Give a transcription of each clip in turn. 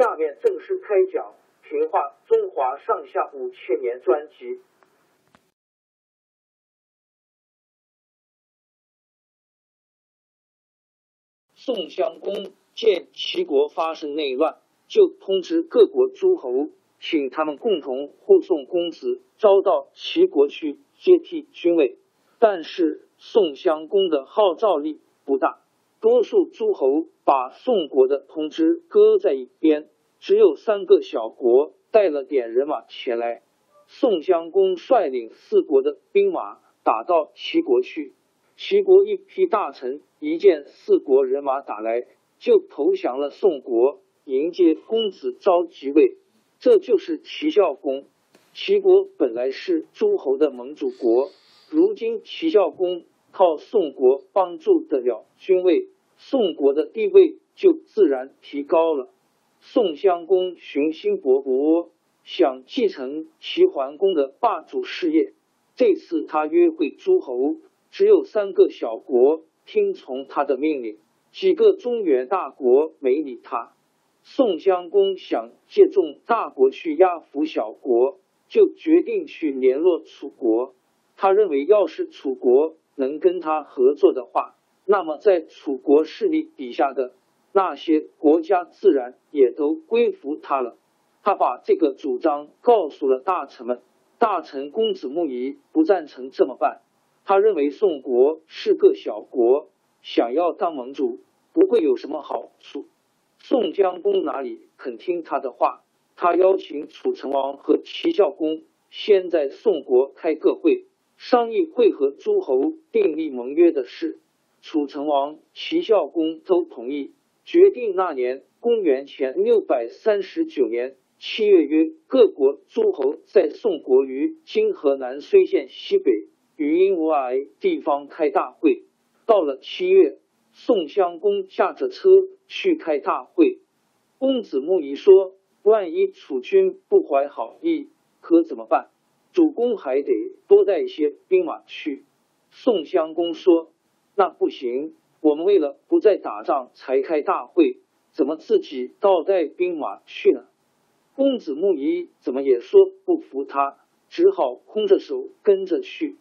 下面正式开讲《评话中华上下五千年》专辑。宋襄公见齐国发生内乱，就通知各国诸侯，请他们共同护送公子招到齐国去接替君位。但是宋襄公的号召力不大。多数诸侯把宋国的通知搁在一边，只有三个小国带了点人马前来。宋襄公率领四国的兵马打到齐国去，齐国一批大臣一见四国人马打来，就投降了宋国，迎接公子昭即位。这就是齐孝公。齐国本来是诸侯的盟主国，如今齐孝公。靠宋国帮助得了君位，宋国的地位就自然提高了。宋襄公雄心勃勃，想继承齐桓公的霸主事业。这次他约会诸侯，只有三个小国听从他的命令，几个中原大国没理他。宋襄公想借重大国去压服小国，就决定去联络楚国。他认为，要是楚国。能跟他合作的话，那么在楚国势力底下的那些国家自然也都归服他了。他把这个主张告诉了大臣们，大臣公子木仪不赞成这么办。他认为宋国是个小国，想要当盟主不会有什么好处。宋襄公哪里肯听他的话？他邀请楚成王和齐孝公先在宋国开个会。商议会和诸侯订立盟约的事，楚成王、齐孝公都同意。决定那年，公元前六百三十九年七月，约各国诸侯在宋国于今河南睢县西北余阴无碍地方开大会。到了七月，宋襄公驾着车去开大会。公子木仪说：“万一楚军不怀好意，可怎么办？”主公还得多带一些兵马去。宋襄公说：“那不行，我们为了不再打仗才开大会，怎么自己倒带兵马去呢？”公子木仪怎么也说不服他，只好空着手跟着去。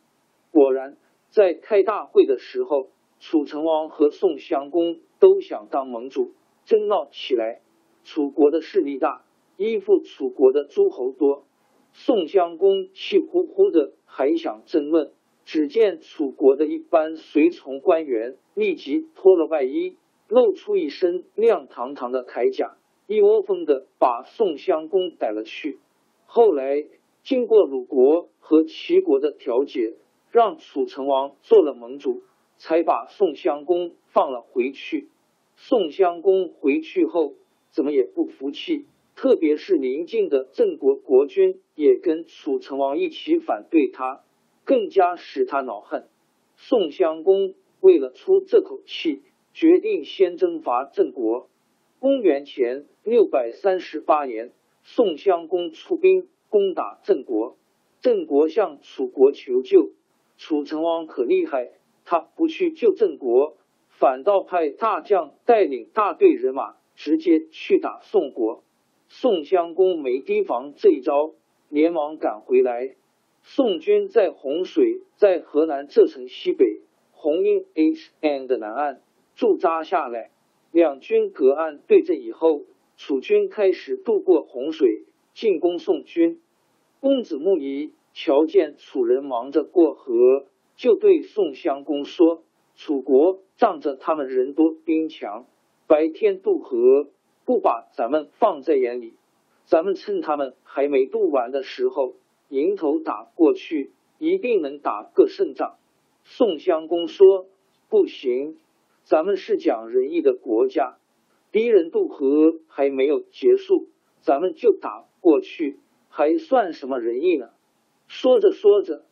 果然，在开大会的时候，楚成王和宋襄公都想当盟主，争闹起来。楚国的势力大，依附楚国的诸侯多。宋襄公气呼呼的，还想争论。只见楚国的一班随从官员立即脱了外衣，露出一身亮堂堂的铠甲，一窝蜂的把宋襄公逮了去。后来经过鲁国和齐国的调解，让楚成王做了盟主，才把宋襄公放了回去。宋襄公回去后，怎么也不服气。特别是邻近的郑国国君也跟楚成王一起反对他，更加使他恼恨。宋襄公为了出这口气，决定先征伐郑国。公元前六百三十八年，宋襄公出兵攻打郑国，郑国向楚国求救，楚成王可厉害，他不去救郑国，反倒派大将带领大队人马直接去打宋国。宋襄公没提防这一招，连忙赶回来。宋军在洪水，在河南浙城西北。红英 H N 的南岸驻扎下来，两军隔岸对阵以后，楚军开始渡过洪水进攻宋军。公子木仪瞧见楚人忙着过河，就对宋襄公说：“楚国仗着他们人多兵强，白天渡河，不把咱们放在眼里。咱们趁他们还没渡完的时候，迎头打过去，一定能打个胜仗。”宋襄公说：“不行，咱们是讲仁义的国家，敌人渡河还没有结束，咱们就打过去，还算什么仁义呢？”说着说着，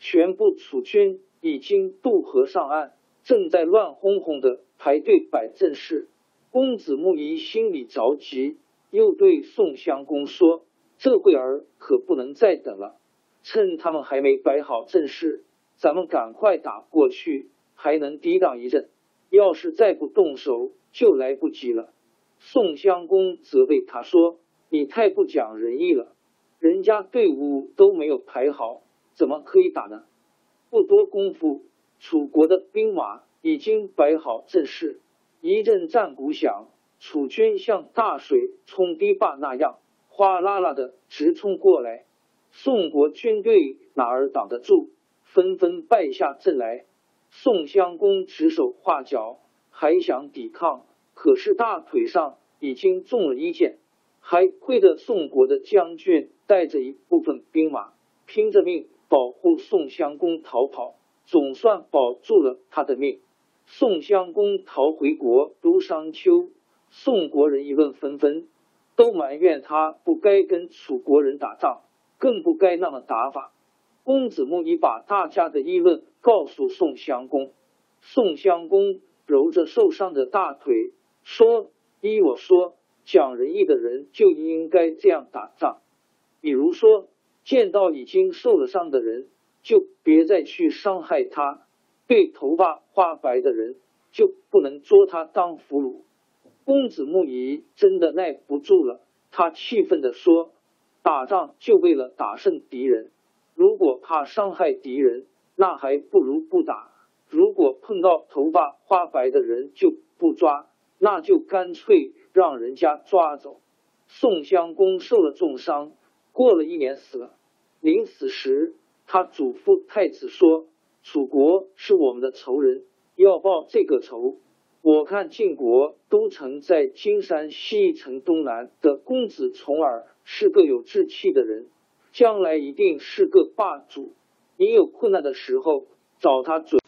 全部楚军已经渡河上岸，正在乱哄哄的排队摆阵势。公子木仪心里着急，又对宋襄公说：“这会儿可不能再等了，趁他们还没摆好阵势。”咱们赶快打过去，还能抵挡一阵。要是再不动手，就来不及了。宋襄公责备他说：“你太不讲仁义了，人家队伍都没有排好，怎么可以打呢？”不多功夫，楚国的兵马已经摆好阵势，一阵战鼓响，楚军像大水冲堤坝那样，哗啦啦的直冲过来。宋国军队哪儿挡得住？纷纷败下阵来，宋襄公指手画脚，还想抵抗，可是大腿上已经中了一箭，还亏得宋国的将军带着一部分兵马，拼着命保护宋襄公逃跑，总算保住了他的命。宋襄公逃回国都商丘，宋国人议论纷纷，都埋怨他不该跟楚国人打仗，更不该那么打法。公子木已把大家的议论告诉宋襄公，宋襄公揉着受伤的大腿说：“依我说，讲仁义的人就应该这样打仗。比如说，见到已经受了伤的人，就别再去伤害他；对头发花白的人，就不能捉他当俘虏。”公子木仪真的耐不住了，他气愤的说：“打仗就为了打胜敌人。”如果怕伤害敌人，那还不如不打；如果碰到头发花白的人就不抓，那就干脆让人家抓走。宋襄公受了重伤，过了一年死了。临死时，他嘱咐太子说：“楚国是我们的仇人，要报这个仇。我看晋国都城在金山西城东南的公子重耳是个有志气的人。”将来一定是个霸主，你有困难的时候找他准。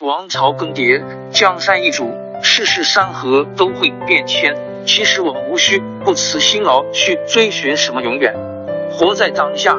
王朝更迭，江山易主，世事山河都会变迁。其实我们无需不辞辛劳去追寻什么永远，活在当下，